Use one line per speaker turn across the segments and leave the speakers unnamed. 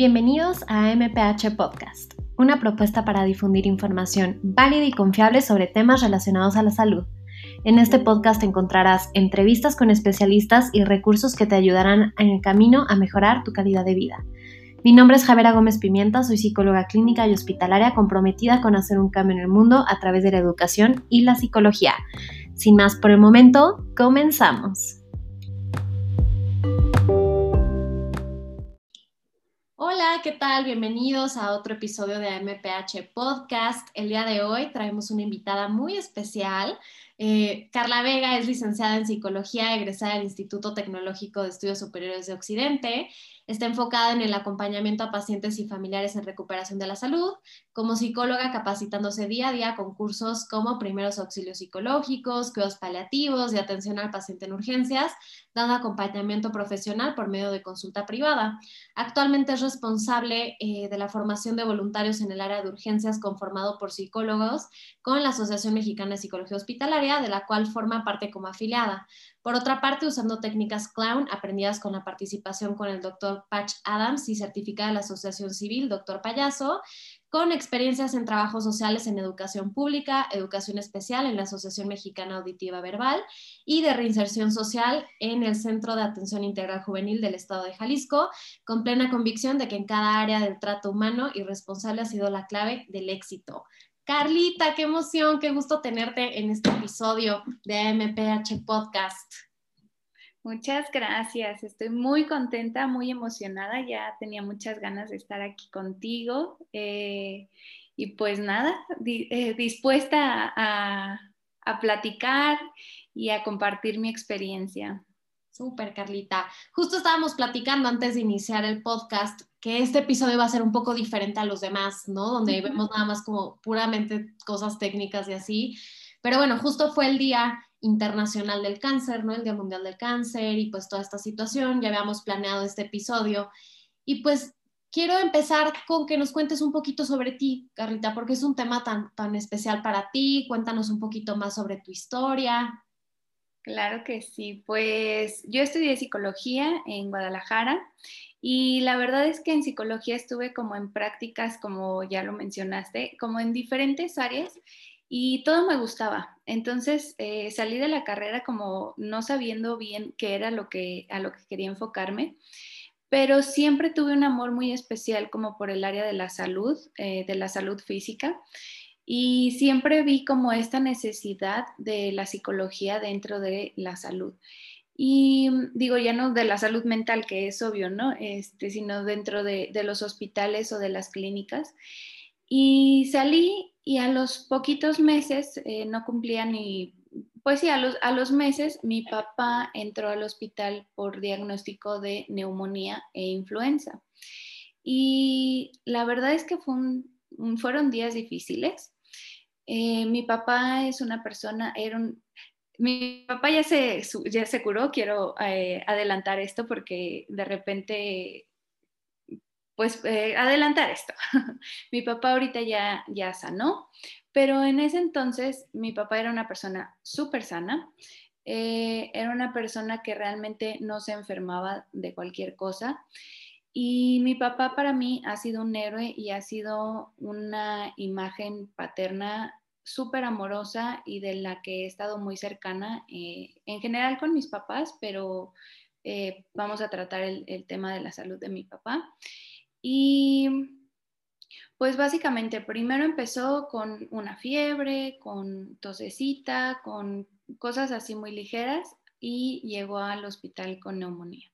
Bienvenidos a MPH Podcast, una propuesta para difundir información válida y confiable sobre temas relacionados a la salud. En este podcast encontrarás entrevistas con especialistas y recursos que te ayudarán en el camino a mejorar tu calidad de vida. Mi nombre es Javera Gómez Pimienta, soy psicóloga clínica y hospitalaria comprometida con hacer un cambio en el mundo a través de la educación y la psicología. Sin más por el momento, comenzamos. ¿Qué tal? Bienvenidos a otro episodio de AMPH Podcast. El día de hoy traemos una invitada muy especial. Eh, Carla Vega es licenciada en psicología, egresada del Instituto Tecnológico de Estudios Superiores de Occidente Está enfocada en el acompañamiento a pacientes y familiares en recuperación de la salud, como psicóloga capacitándose día a día con cursos como primeros auxilios psicológicos, cuidados paliativos y atención al paciente en urgencias, dando acompañamiento profesional por medio de consulta privada. Actualmente es responsable eh, de la formación de voluntarios en el área de urgencias conformado por psicólogos con la Asociación Mexicana de Psicología Hospitalaria, de la cual forma parte como afiliada. Por otra parte, usando técnicas clown aprendidas con la participación con el doctor Patch Adams y certificada de la Asociación Civil Doctor Payaso, con experiencias en trabajos sociales en educación pública, educación especial en la Asociación Mexicana Auditiva Verbal y de reinserción social en el Centro de Atención Integral Juvenil del Estado de Jalisco, con plena convicción de que en cada área del trato humano y responsable ha sido la clave del éxito. Carlita, qué emoción, qué gusto tenerte en este episodio de MPH Podcast.
Muchas gracias, estoy muy contenta, muy emocionada, ya tenía muchas ganas de estar aquí contigo eh, y pues nada, eh, dispuesta a, a platicar y a compartir mi experiencia.
Súper, Carlita. Justo estábamos platicando antes de iniciar el podcast que este episodio va a ser un poco diferente a los demás, ¿no? Donde vemos nada más como puramente cosas técnicas y así. Pero bueno, justo fue el Día Internacional del Cáncer, ¿no? El Día Mundial del Cáncer y pues toda esta situación. Ya habíamos planeado este episodio. Y pues quiero empezar con que nos cuentes un poquito sobre ti, Carlita, porque es un tema tan, tan especial para ti. Cuéntanos un poquito más sobre tu historia.
Claro que sí, pues yo estudié psicología en Guadalajara y la verdad es que en psicología estuve como en prácticas, como ya lo mencionaste, como en diferentes áreas y todo me gustaba. Entonces eh, salí de la carrera como no sabiendo bien qué era lo que, a lo que quería enfocarme, pero siempre tuve un amor muy especial como por el área de la salud, eh, de la salud física. Y siempre vi como esta necesidad de la psicología dentro de la salud. Y mm, digo, ya no de la salud mental, que es obvio, ¿no? Este, sino dentro de, los hospitales o de las clínicas. Y salí y a los poquitos meses, eh, no cumplía ni, pues sí, a los, a los meses mi papá entró al hospital por diagnóstico de neumonía e influenza. Y la verdad es que fue fueron días difíciles eh, mi papá es una persona, era un, mi papá ya se, ya se curó, quiero eh, adelantar esto porque de repente, pues eh, adelantar esto. mi papá ahorita ya, ya sanó, pero en ese entonces mi papá era una persona súper sana, era una persona que realmente no se enfermaba de cualquier cosa. Y mi papá para mí ha sido un héroe y ha sido una imagen paterna súper amorosa y de la que he estado muy cercana, eh, en general con mis papás, pero eh, vamos a tratar el, tema de la salud de mi papá. Y pues básicamente, primero empezó con una fiebre, con tosecita, con cosas así muy ligeras y llegó al hospital con neumonía.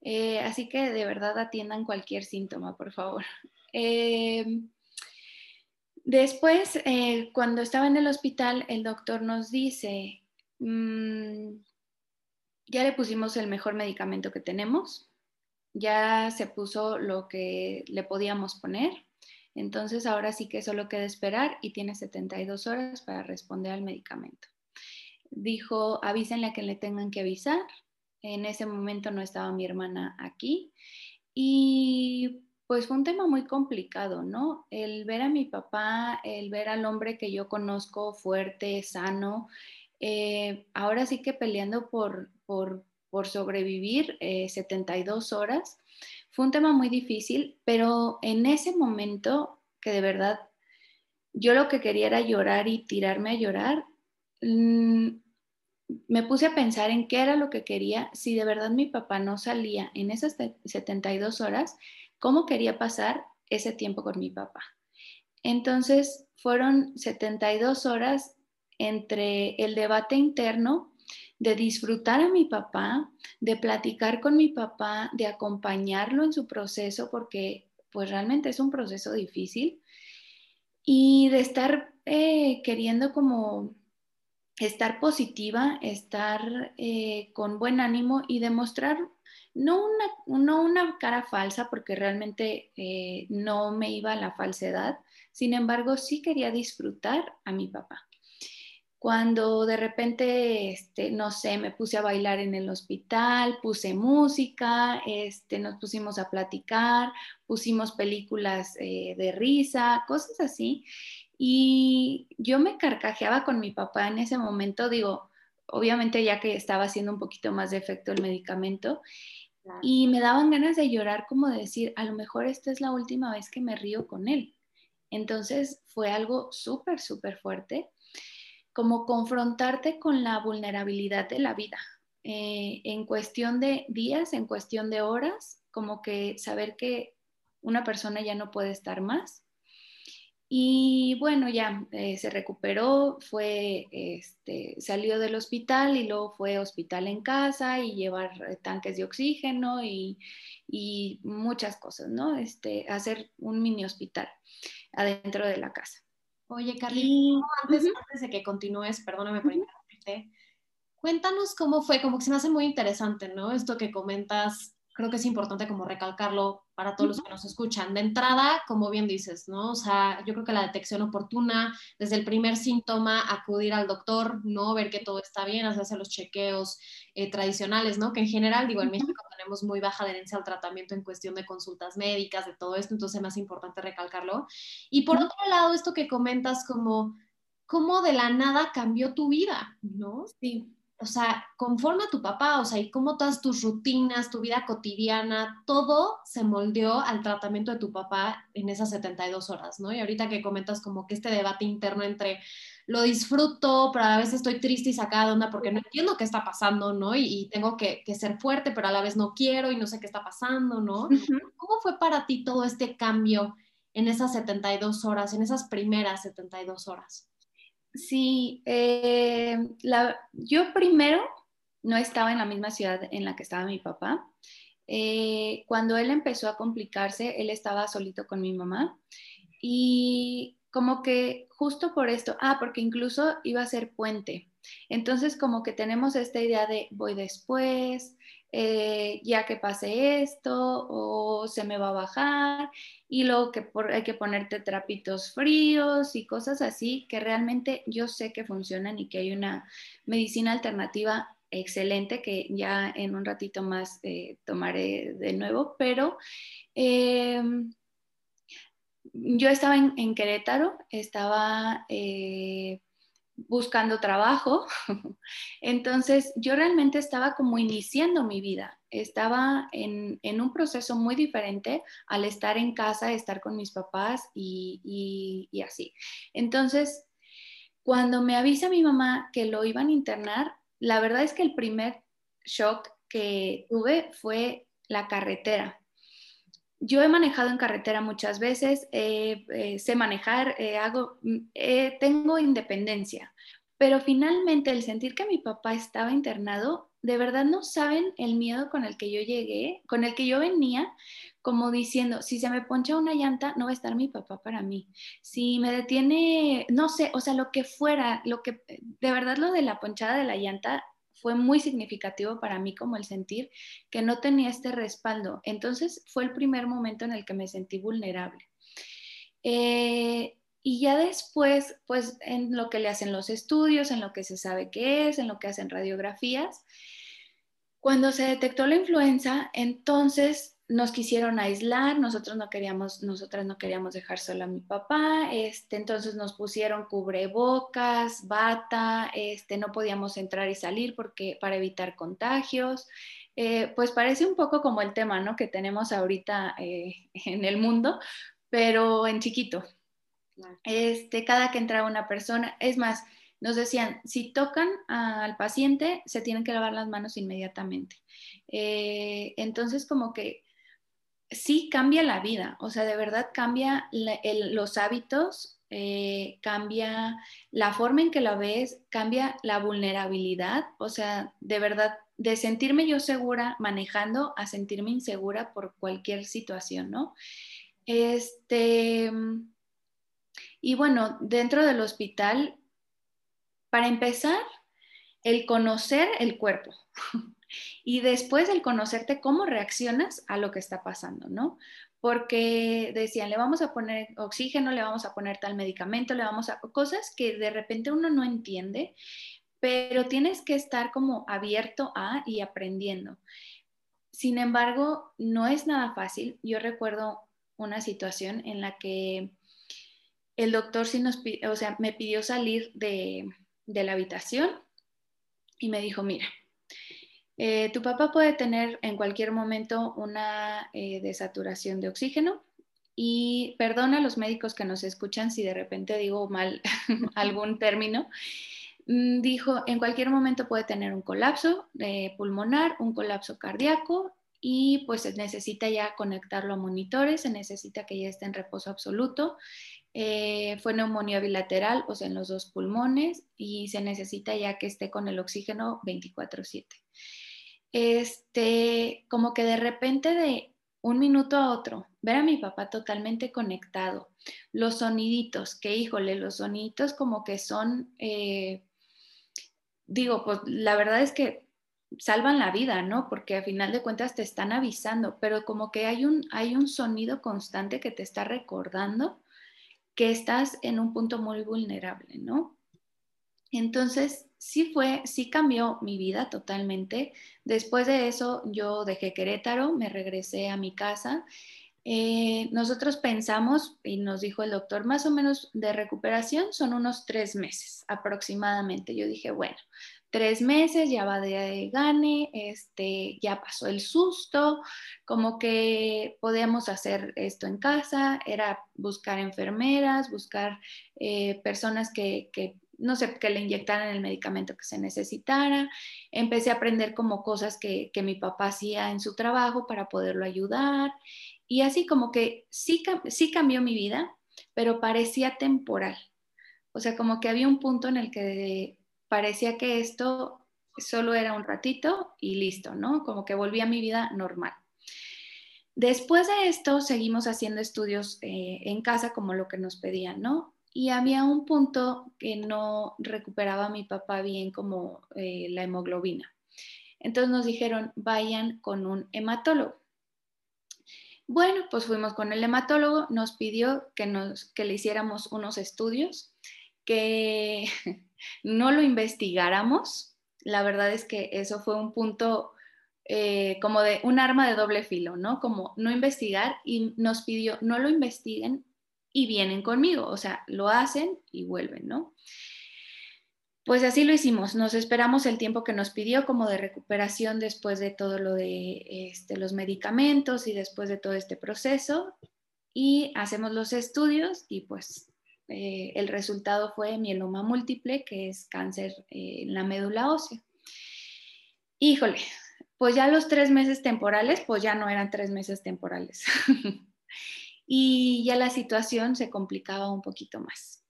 Eh, así que de verdad atiendan cualquier síntoma, por favor. Después, eh, cuando estaba en el hospital, el doctor nos dice, mm, ya le pusimos el mejor medicamento que tenemos, ya se puso lo que le podíamos poner, entonces ahora sí que solo queda esperar y tiene 72 horas para responder al medicamento. Dijo, avísenle a que le tengan que avisar. En ese momento no estaba mi hermana aquí y pues fue un tema muy complicado, ¿no? El ver a mi papá, el ver al hombre que yo conozco fuerte, sano, eh, ahora sí que peleando por, por, sobrevivir 72 eh, horas, fue un tema muy difícil, pero en ese momento que de verdad yo lo que quería era llorar y tirarme a llorar, mm, me puse a pensar en qué era lo que quería, si de verdad mi papá no salía en esas 72 horas, cómo quería pasar ese tiempo con mi papá. Entonces fueron 72 horas entre el debate interno de disfrutar a mi papá, de platicar con mi papá, de acompañarlo en su proceso, porque pues realmente es un proceso difícil, y de estar eh, queriendo como estar positiva, estar eh, con buen ánimo y demostrar no una, no una cara falsa, porque realmente eh, no me iba a la falsedad, sin embargo sí quería disfrutar a mi papá. Cuando de repente, este, no sé, me puse a bailar en el hospital, puse música, este, nos pusimos a platicar, pusimos películas eh, de risa, cosas así. Y yo me carcajeaba con mi papá en ese momento, digo, obviamente ya que estaba haciendo un poquito más de efecto el medicamento, y me daban ganas de llorar como de decir, a lo mejor esta es la última vez que me río con él. Entonces fue algo súper, súper fuerte, como confrontarte con la vulnerabilidad de la vida. Eh, en cuestión de días, en cuestión de horas, como que saber que una persona ya no puede estar más y bueno, ya eh, se recuperó, fue, este, salió del hospital y luego fue hospital en casa y llevar eh, tanques de oxígeno y, y muchas cosas, ¿no? Este, hacer un mini hospital adentro de la casa.
Oye, Carly, antes, antes, de que continúes, perdóname por interrumpirte, cuéntanos cómo fue, como que se me hace muy interesante, ¿no? Esto que comentas creo que es importante como recalcarlo para todos los que nos escuchan. De entrada, como bien dices, ¿no? O sea, yo creo que la detección oportuna, desde el primer síntoma, acudir al doctor, ¿no? Ver que todo está bien, hacerse los chequeos eh, tradicionales, ¿no? Que en general, digo, en México tenemos muy baja adherencia al tratamiento en cuestión de consultas médicas, de todo esto, entonces es más importante recalcarlo. Y por otro lado, esto que comentas como, cómo de la nada cambió tu vida, ¿no?
Sí
o sea, conforme a tu papá, o sea, y cómo todas tus rutinas, tu vida cotidiana, todo se moldeó al tratamiento de tu papá en esas 72 horas, ¿no? Y ahorita que comentas como que este debate interno entre lo disfruto, pero a veces estoy triste y sacada de onda porque no entiendo qué está pasando, ¿no? Y, tengo que, ser fuerte, pero a la vez no quiero y no sé qué está pasando, ¿no? ¿Cómo fue para ti todo este cambio en esas 72 horas, en esas primeras 72 horas?
Sí, eh, yo primero no estaba en la misma ciudad en la que estaba mi papá. Eh, cuando él empezó a complicarse, él estaba solito con mi mamá y como que justo por esto, ah, porque incluso iba a ser puente. Entonces como que tenemos esta idea de voy después, eh, ya que pase esto o se me va a bajar y luego que hay que ponerte trapitos fríos y cosas así que realmente yo sé que funcionan y que hay una medicina alternativa excelente que ya en un ratito más eh, tomaré de nuevo, pero em, yo estaba en, Querétaro, estaba eh, buscando trabajo. Entonces yo realmente estaba como iniciando mi vida, estaba en, un proceso muy diferente al estar en casa, estar con mis papás y, y así. Entonces, cuando me avisa mi mamá que lo iban a internar, la verdad es que el primer shock que tuve fue la carretera yo he manejado en carretera muchas veces, eh, sé manejar, eh, hago, mm, eh, tengo independencia, pero finalmente el sentir que mi papá estaba internado, de verdad no saben el miedo con el que yo llegué, con el que yo venía, como diciendo, si se me poncha una llanta, no va a estar mi papá para mí. Si me detiene, no sé, o sea, lo que fuera, lo que, de verdad lo de la ponchada de la llanta fue muy significativo para mí como el sentir que no tenía este respaldo. Entonces fue el primer momento en el que me sentí vulnerable. Eh, y ya después, pues en lo que le hacen los estudios, en lo que se sabe qué es, en lo que hacen radiografías, cuando se detectó la influenza, entonces nos quisieron aislar, nosotros no queríamos, nosotras no queríamos dejar sola a mi papá, este, entonces nos pusieron cubrebocas, bata, este, no podíamos entrar y salir porque para evitar contagios. eh, pues parece un poco como el tema, ¿no? Que tenemos ahorita eh, en el mundo, pero en chiquito. Este, cada que entra una persona, es más, nos decían, si tocan al paciente, se tienen que lavar las manos inmediatamente. Eh, entonces, como que sí cambia la vida, o sea, de verdad cambia los hábitos, eh, cambia la forma en que la ves, cambia la vulnerabilidad, o sea, de verdad, de sentirme yo segura manejando a sentirme insegura por cualquier situación, ¿no? Este, y bueno, dentro del hospital, para empezar, el conocer el cuerpo. y después el conocerte cómo reaccionas a lo que está pasando, ¿no? Porque decían, le vamos a poner oxígeno, le vamos a poner tal medicamento, le vamos a... cosas que de repente uno no entiende, pero tienes que estar como abierto a y aprendiendo. Sin embargo, no es nada fácil. Yo recuerdo una situación en la que el doctor sí nos, o sea, me pidió salir de, de la habitación y me dijo, mira, eh, tu papá puede tener en cualquier momento una eh, desaturación de oxígeno y perdona a los médicos que nos escuchan si de repente digo mal algún término. Mm, dijo, en cualquier momento puede tener un colapso eh, pulmonar, un colapso cardíaco y pues se necesita ya conectarlo a monitores, se necesita que ya esté en reposo absoluto. fue neumonía bilateral, o sea, en los dos pulmones, y se necesita ya que esté con el oxígeno 24/7 este, como que de repente de un minuto a otro, ver a mi papá totalmente conectado, los soniditos, que híjole, los soniditos como que son, eh, digo, pues la verdad es que salvan la vida, ¿no? Porque a final de cuentas te están avisando, pero como que hay un, hay un sonido constante que te está recordando que estás en un punto muy vulnerable, ¿no? Entonces, sí fue, sí cambió mi vida totalmente. Después de eso yo dejé Querétaro, me regresé a mi casa. Eh, nosotros pensamos, y nos dijo el doctor, más o menos de recuperación son unos tres meses aproximadamente. Yo dije, bueno, tres meses, ya va de gane, este, ya pasó el susto, como que podíamos hacer esto en casa, era buscar enfermeras, buscar eh, personas que, que no sé, que le inyectaran el medicamento que se necesitara. Empecé a aprender como cosas que, mi papá hacía en su trabajo para poderlo ayudar. Y así como que sí, sí cambió mi vida, pero parecía temporal. O sea, como que había un punto en el que parecía que esto solo era un ratito y listo, ¿no? Como que volví a mi vida normal. Después de esto, seguimos haciendo estudios eh, en casa como lo que nos pedían, ¿no? Y había un punto que no recuperaba a mi papá bien como eh, la hemoglobina. Entonces nos dijeron, vayan con un hematólogo. Bueno, pues fuimos con el hematólogo, nos pidió que, nos, que le hiciéramos unos estudios, que no lo investigáramos. La verdad es que eso fue un punto eh, como de un arma de doble filo, ¿no? Como no investigar y nos pidió, no lo investiguen y vienen conmigo, o sea, lo hacen y vuelven, ¿no? Pues así lo hicimos, nos esperamos el tiempo que nos pidió como de recuperación después de todo lo de este, los medicamentos y después de todo este proceso y hacemos los estudios y pues eh, el resultado fue mieloma múltiple, que es cáncer en la médula ósea. Híjole, pues ya los tres meses temporales, pues ya no eran tres meses temporales. y ya la situación se complicaba un poquito más.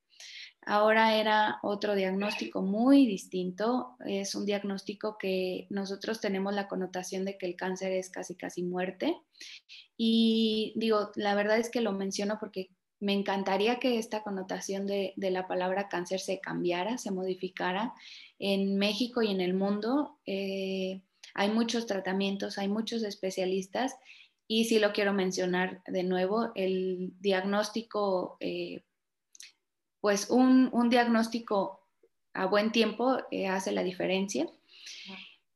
Ahora era otro diagnóstico muy distinto. Es un diagnóstico que nosotros tenemos la connotación de que el cáncer es casi, casi muerte. Y digo, la verdad es que lo menciono porque me encantaría que esta connotación de, la palabra cáncer se cambiara, se modificara. En México y en el mundo eh, hay muchos tratamientos, hay muchos especialistas y sí lo quiero mencionar de nuevo, el diagnóstico, eh, pues un, diagnóstico a buen tiempo eh, hace la diferencia.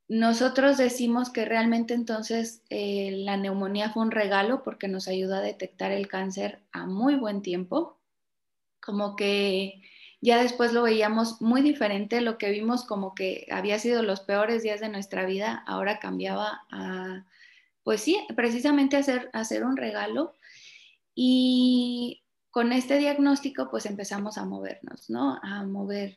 Nosotros decimos que realmente entonces eh, la neumonía fue un regalo porque nos ayuda a detectar el cáncer a muy buen tiempo, como que ya después lo veíamos muy diferente, lo que vimos como que había sido los peores días de nuestra vida, ahora cambiaba a, pues sí, precisamente hacer, hacer un regalo. Y con este diagnóstico, pues empezamos a movernos, ¿no? A mover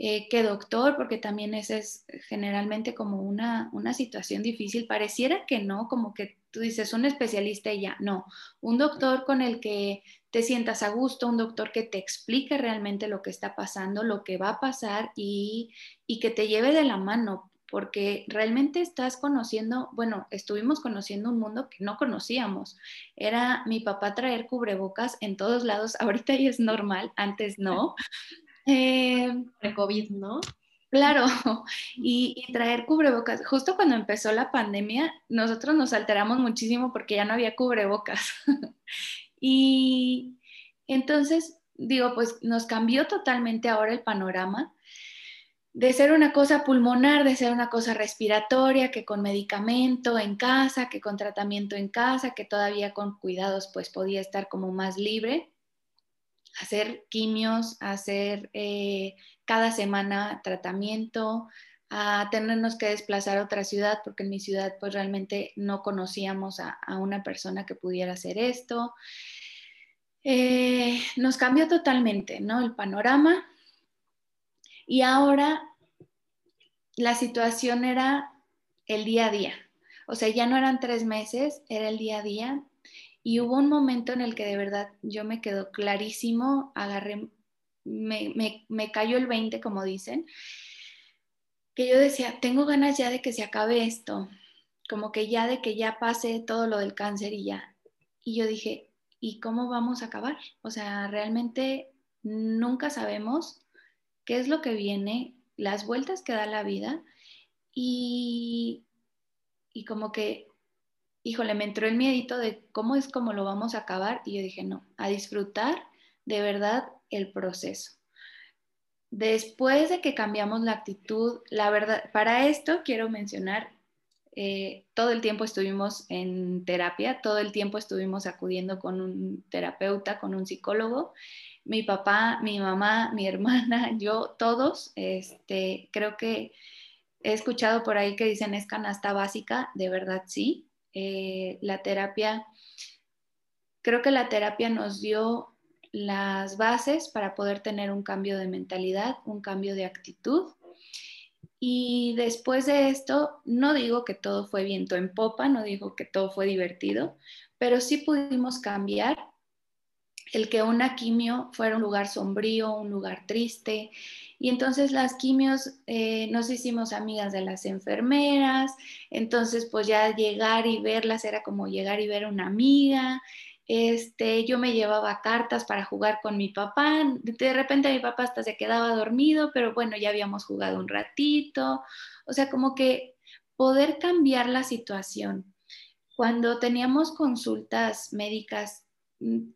eh, qué doctor, porque también es generalmente como una, una situación difícil. Pareciera que no, como que tú dices un especialista y ya, no, un doctor con el que te sientas a gusto, un doctor que te explique realmente lo que está pasando, lo que va a pasar y, y que te lleve de la mano, porque realmente estás conociendo, bueno, estuvimos conociendo un mundo que no conocíamos. Era mi papá traer cubrebocas en todos lados, ahorita ya es normal, antes no.
Eh, Pre-COVID, ¿no?
Claro, y, y, traer cubrebocas. Justo cuando empezó la pandemia, nosotros nos alteramos muchísimo porque ya no había cubrebocas. y entonces, digo, pues nos cambió totalmente ahora el panorama de ser una cosa pulmonar, de ser una cosa respiratoria, que con medicamento en casa, que con tratamiento en casa, que todavía con cuidados pues podía estar como más libre, hacer quimios, hacer eh, cada semana tratamiento, a tenernos que desplazar a otra ciudad, porque en mi ciudad pues realmente no conocíamos a, una persona que pudiera hacer esto. Eh, nos cambió totalmente, ¿no? El panorama. Y ahora la situación era el día a día. O sea, ya no eran tres meses, era el día a día. Y hubo un momento en el que de verdad yo me quedó clarísimo, agarré, me, me, cayó el 20, como dicen, que yo decía, tengo ganas ya de que se acabe esto, como que ya de que ya pase todo lo del cáncer y ya. Y yo dije, ¿y cómo vamos a acabar? O sea, realmente nunca sabemos qué es lo que viene, las vueltas que da la vida y, y como que híjole, me entró el miedito de cómo es como lo vamos a acabar y yo dije, no, a disfrutar de verdad el proceso. Después de que cambiamos la actitud, la verdad, para esto quiero mencionar, eh, todo el tiempo estuvimos en terapia, todo el tiempo estuvimos acudiendo con un terapeuta, con un psicólogo. Mi papá, mi mamá, mi hermana, yo, todos, este, creo que he escuchado por ahí que dicen es canasta básica, de verdad sí. Eh, la terapia, creo que la terapia nos dio las bases para poder tener un cambio de mentalidad, un cambio de actitud. Y después de esto, no digo que todo fue viento en popa, no digo que todo fue divertido, pero sí pudimos cambiar el que una quimio fuera un lugar sombrío, un lugar triste, y entonces las quimios eh, nos hicimos amigas de las enfermeras, entonces pues ya llegar y verlas era como llegar y ver a una amiga. Este, yo me llevaba cartas para jugar con mi papá. De repente mi papá hasta se quedaba dormido, pero bueno, ya habíamos jugado un ratito. O sea, como que poder cambiar la situación. Cuando teníamos consultas médicas, mm,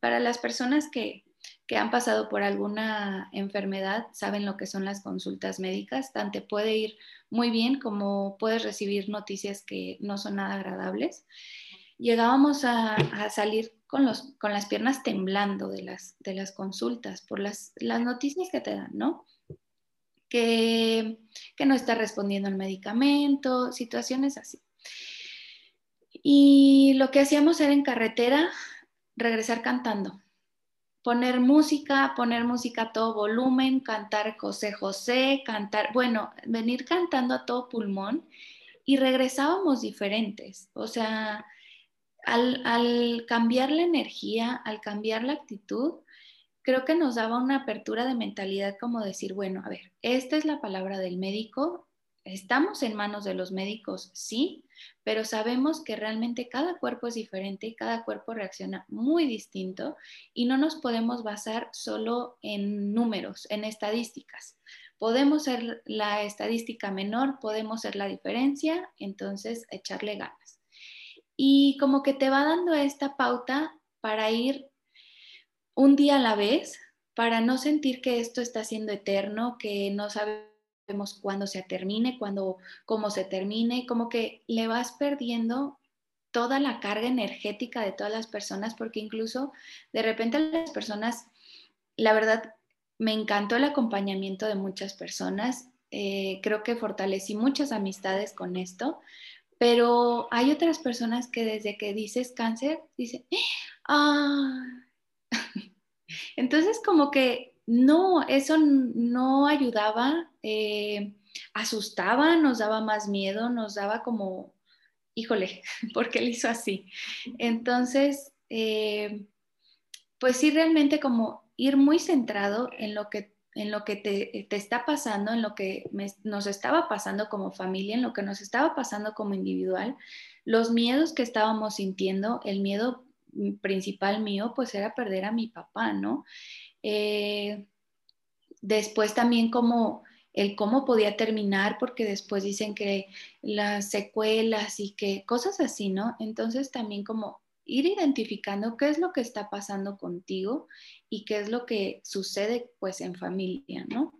para las personas que, que han pasado por alguna enfermedad saben lo que son las consultas médicas. Tanto puede ir muy bien como puedes recibir noticias que no son nada agradables. Llegábamos a, salir con, los, con las piernas temblando de las, de las consultas por las, las noticias que te dan, ¿no? Que, que no está respondiendo al medicamento, situaciones así. Y lo que hacíamos era en carretera regresar cantando poner música, poner música a todo volumen, cantar José José, cantar, bueno, venir cantando a todo pulmón y regresábamos diferentes. O sea, al, cambiar la energía, al cambiar la actitud, creo que nos daba una apertura de mentalidad como decir, bueno, a ver, esta es la palabra del médico, estamos en manos de los médicos, sí, pero sabemos que realmente cada cuerpo es diferente y cada cuerpo reacciona muy distinto y no nos podemos basar solo en números, en estadísticas. Podemos ser la estadística menor, podemos ser la diferencia, entonces echarle ganas. Y como que te va dando esta pauta para ir un día a la vez, para no sentir que esto está siendo eterno, que no sabes sabemos cuándo se termine, cuándo, cómo se termine, como que le vas perdiendo toda la carga energética de todas las personas, porque incluso de repente las personas, la verdad, me encantó el acompañamiento de muchas personas. Eh, creo que fortalecí muchas amistades con esto, pero hay otras personas que desde que dices cáncer, dicen, ah, entonces como que no, eso no ayudaba, eh, asustaba, nos daba más miedo, nos daba como, híjole, ¿por qué le hizo así? Entonces, eh, pues sí, realmente como ir muy centrado en lo que en lo que te, está pasando, en lo que nos estaba pasando como familia, en lo que nos estaba pasando como individual, los miedos que estábamos sintiendo, el miedo principal mío, pues era perder a mi papá, ¿no? Eh, después también como el cómo podía terminar, porque después dicen que las secuelas y que cosas así, ¿no? Entonces también como ir identificando qué es lo que está pasando contigo y qué es lo que sucede pues en familia, ¿no?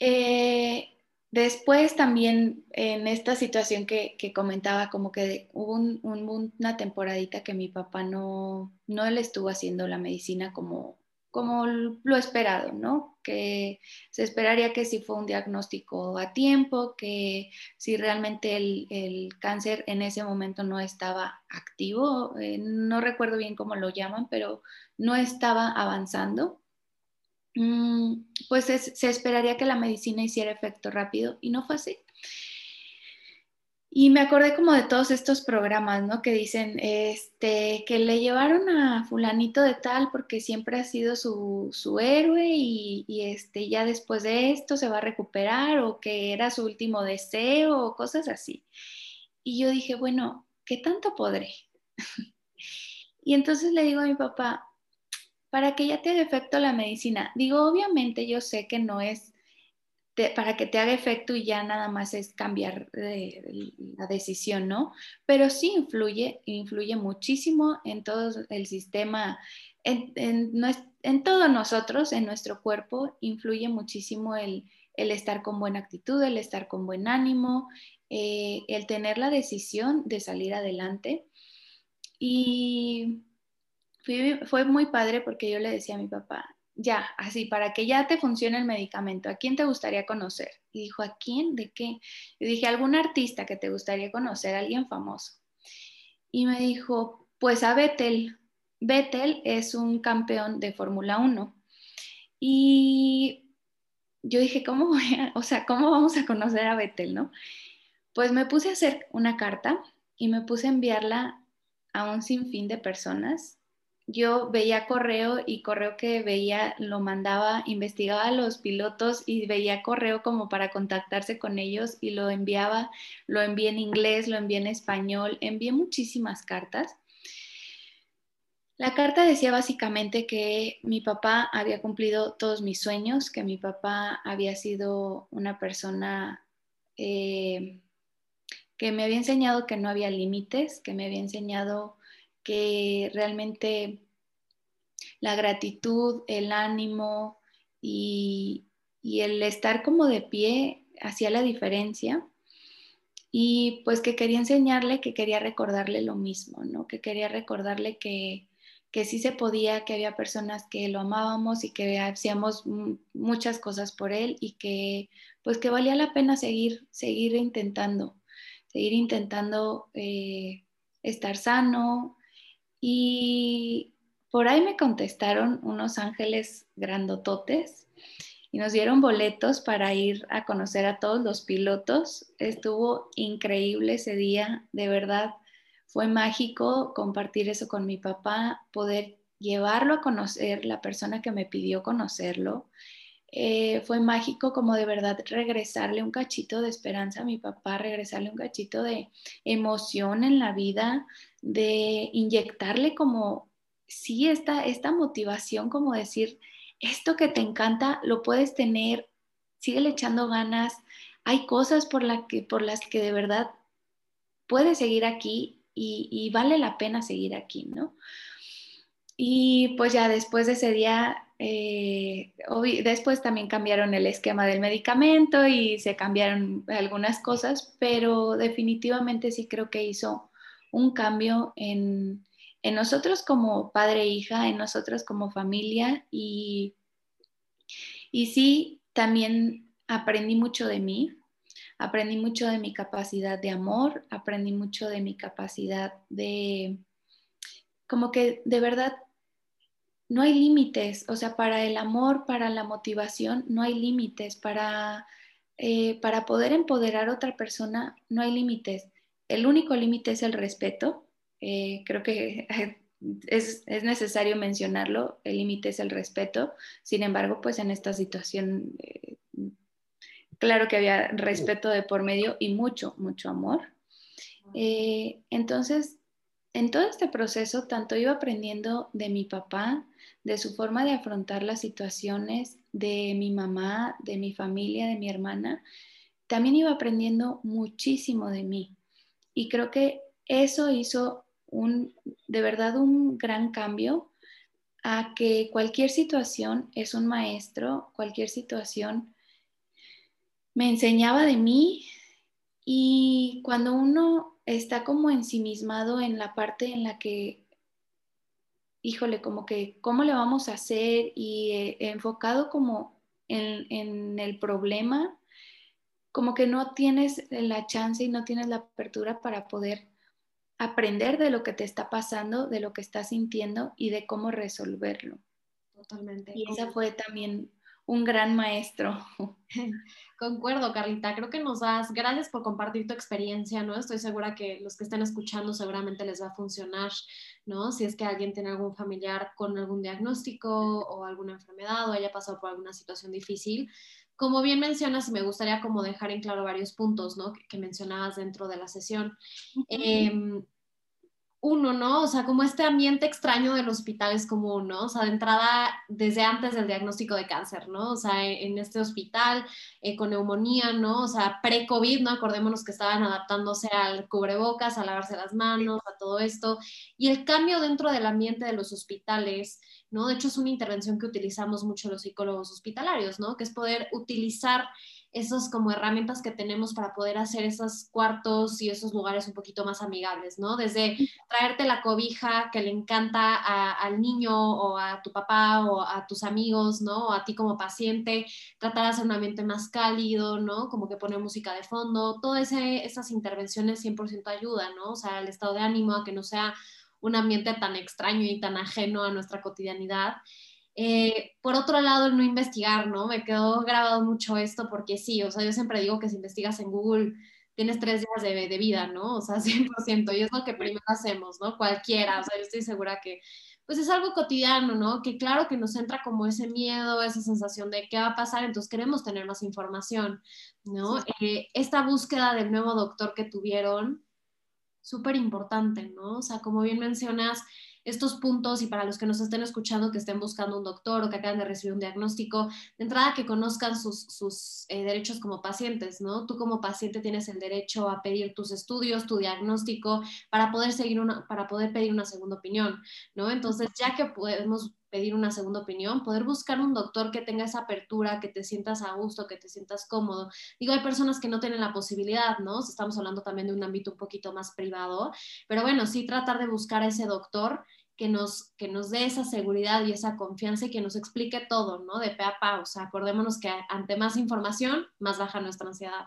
Eh, después también en esta situación que, comentaba, como que hubo una temporadita que mi papá no, no le estuvo haciendo la medicina como como lo esperado, ¿no? Que se esperaría que si fue un diagnóstico a tiempo, que si realmente el, cáncer en ese momento no estaba activo, eh, no recuerdo bien cómo lo llaman, pero no estaba avanzando, mm, pues se esperaría que la medicina hiciera efecto rápido y no fue así. Y me acordé como de todos estos programas, ¿no? Que dicen, este, que le llevaron a fulanito de tal porque siempre ha sido su, su héroe y, y, este, ya después de esto se va a recuperar o que era su último deseo o cosas así. Y yo dije, bueno, ¿qué tanto podré? y entonces le digo a mi papá, para que ya te haga efecto la medicina. Digo, obviamente yo sé que no es para que te haga efecto y ya nada más es cambiar la decisión, ¿no? Pero sí influye, influye muchísimo en todo el sistema, en, en, todos nosotros, en nuestro cuerpo, influye muchísimo el, estar con buena actitud, el estar con buen ánimo, eh, el tener la decisión de salir adelante. Y fue muy padre porque yo le decía a mi papá, ya, así, para que ya te funcione el medicamento, ¿a quién te gustaría conocer? Y dijo, ¿a quién? ¿De qué? Yo dije, algún artista que te gustaría conocer, alguien famoso. Y me dijo, pues a Vettel. Vettel es un campeón de Fórmula 1. Y yo dije, ¿cómo o sea, cómo vamos a conocer a Vettel, no? Pues me puse a hacer una carta y me puse a enviarla a un sinfín de personas yo veía correo y correo que veía lo mandaba, investigaba a los pilotos y veía correo como para contactarse con ellos y lo enviaba, lo envié en inglés, lo envié en español, envié muchísimas cartas. La carta decía básicamente que mi papá había cumplido todos mis sueños, que mi papá había sido una persona eh, que me había enseñado que no había límites, que me había enseñado que realmente la gratitud, el ánimo y, el estar como de pie hacía la diferencia. Y pues que quería enseñarle, que quería recordarle lo mismo, ¿no? Que quería recordarle que, que sí se podía, que había personas que lo amábamos y que hacíamos muchas cosas por él y que pues que valía la pena seguir, seguir intentando, seguir intentando eh, estar sano y, por ahí me contestaron unos ángeles grandototes y nos dieron boletos para ir a conocer a todos los pilotos. Estuvo increíble ese día, de verdad. Fue mágico compartir eso con mi papá, poder llevarlo a conocer, la persona que me pidió conocerlo. Eh, fue mágico como de verdad regresarle un cachito de esperanza a mi papá, regresarle un cachito de emoción en la vida, de inyectarle como sí esta, esta motivación como decir, esto que te encanta lo puedes tener, sigue echando ganas, hay cosas por, que, por las que de verdad puedes seguir aquí y, vale la pena seguir aquí, ¿no? Y pues ya después de ese día, eh, después también cambiaron el esquema del medicamento y se cambiaron algunas cosas, pero definitivamente sí creo que hizo un cambio en, en nosotros como padre e hija, en nosotros como familia y, Y sí, también aprendí mucho de mí, aprendí mucho de mi capacidad de amor, aprendí mucho de mi capacidad de, como que de verdad, no hay límites, o sea, para el amor, para la motivación, no hay límites, para, eh, para poder empoderar a otra persona, no hay límites. El único límite es el respeto. Eh, creo que es, es, necesario mencionarlo, el límite es el respeto. Sin embargo, pues en esta situación, eh, claro que había respeto de por medio y mucho, mucho amor. Entonces, en todo este proceso, tanto iba aprendiendo de mi papá, de su forma de afrontar las situaciones, de mi mamá, de mi familia, de mi hermana, también iba aprendiendo muchísimo de mí. Y creo que eso hizo un, de verdad un gran cambio a que cualquier situación es un maestro, cualquier situación me enseñaba de mí y cuando uno está como ensimismado en la parte en la que, híjole, como que, ¿cómo le vamos a hacer? Y eh, enfocado como en, en el problema, como que no tienes la chance y no tienes la apertura para poder aprender de lo que te está pasando, de lo que estás sintiendo y de cómo resolverlo.
Totalmente.
Y esa fue también un gran maestro.
Concuerdo, Carlita. Creo que nos das, gracias por compartir tu experiencia, ¿no? Estoy segura que los que estén escuchando seguramente les va a funcionar, ¿no? Si es que alguien tiene algún familiar con algún diagnóstico o alguna enfermedad o haya pasado por alguna situación difícil. Como bien mencionas, me gustaría como dejar en claro varios puntos, ¿no? Que, mencionabas dentro de la sesión uno, ¿no? O sea, como este ambiente extraño del hospital es común, ¿no? O sea, de entrada, desde antes del diagnóstico de cáncer, ¿no? O sea, en este hospital eh, con neumonía, ¿no? O sea, pre-COVID, ¿no? Acordémonos que estaban adaptándose al cubrebocas, a lavarse las manos, a todo esto. Y el cambio dentro del ambiente de los hospitales, ¿no? De hecho, es una intervención que utilizamos mucho los psicólogos hospitalarios, ¿no? Que es poder utilizar esas como herramientas que tenemos para poder hacer esos cuartos y esos lugares un poquito más amigables, ¿no? Desde traerte la cobija que le encanta al niño o a tu papá o a tus amigos, ¿no? O a ti como paciente, tratar de hacer un ambiente más cálido, ¿no? Como que poner música de fondo, todas esas intervenciones 100% ayudan, ¿no? O sea, el estado de ánimo a que no sea un ambiente tan extraño y tan ajeno a nuestra cotidianidad. Eh, por otro lado, el no investigar, ¿no? Me quedó grabado mucho esto porque sí, o sea, yo siempre digo que si investigas en Google tienes tres días de, de vida, ¿no? O sea, 100%, y es lo que primero hacemos, ¿no? Cualquiera, o sea, yo estoy segura que, pues es algo cotidiano, ¿no? Que claro que nos entra como ese miedo, esa sensación de qué va a pasar, entonces queremos tener más información, ¿no? Eh, esta búsqueda del nuevo doctor que tuvieron, súper importante, ¿no? O sea, como bien mencionas, estos puntos y para los que nos estén escuchando que estén buscando un doctor o que acaban de recibir un diagnóstico, de entrada que conozcan sus, sus eh, derechos como pacientes, ¿no? Tú como paciente tienes el derecho a pedir tus estudios, tu diagnóstico, para poder, seguir una, para poder pedir una segunda opinión, ¿no? Entonces, ya que podemos pedir una segunda opinión, poder buscar un doctor que tenga esa apertura, que te sientas a gusto, que te sientas cómodo. Digo, hay personas que no tienen la posibilidad, ¿no? Estamos hablando también de un ámbito un poquito más privado, pero bueno, sí tratar de buscar a ese doctor que nos, que nos dé esa seguridad y esa confianza y que nos explique todo, ¿no? De pe a pa. O sea, acordémonos que ante más información, más baja nuestra ansiedad.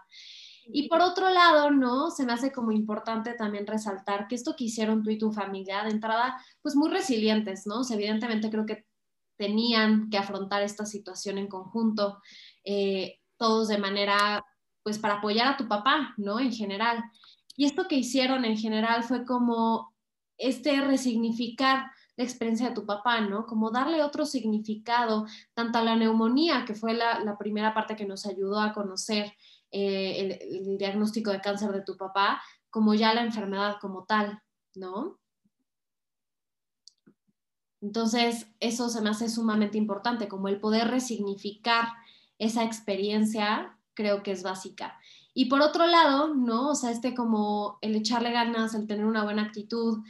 Y por otro lado, ¿no? Se me hace como importante también resaltar que esto que hicieron tú y tu familia, de entrada, pues muy resilientes, ¿no? O evidentemente creo que tenían que afrontar esta situación en conjunto, eh, todos de manera, pues para apoyar a tu papá, ¿no? En general. Y esto que hicieron en general fue como este resignificar la experiencia de tu papá, ¿no? Como darle otro significado, tanto a la neumonía, que fue la, primera parte que nos ayudó a conocer eh, el, diagnóstico de cáncer de tu papá, como ya la enfermedad como tal, ¿no? Entonces, eso se me hace sumamente importante, como el poder resignificar esa experiencia, creo que es básica. Y por otro lado, ¿no? O sea, este como el echarle ganas, el tener una buena actitud,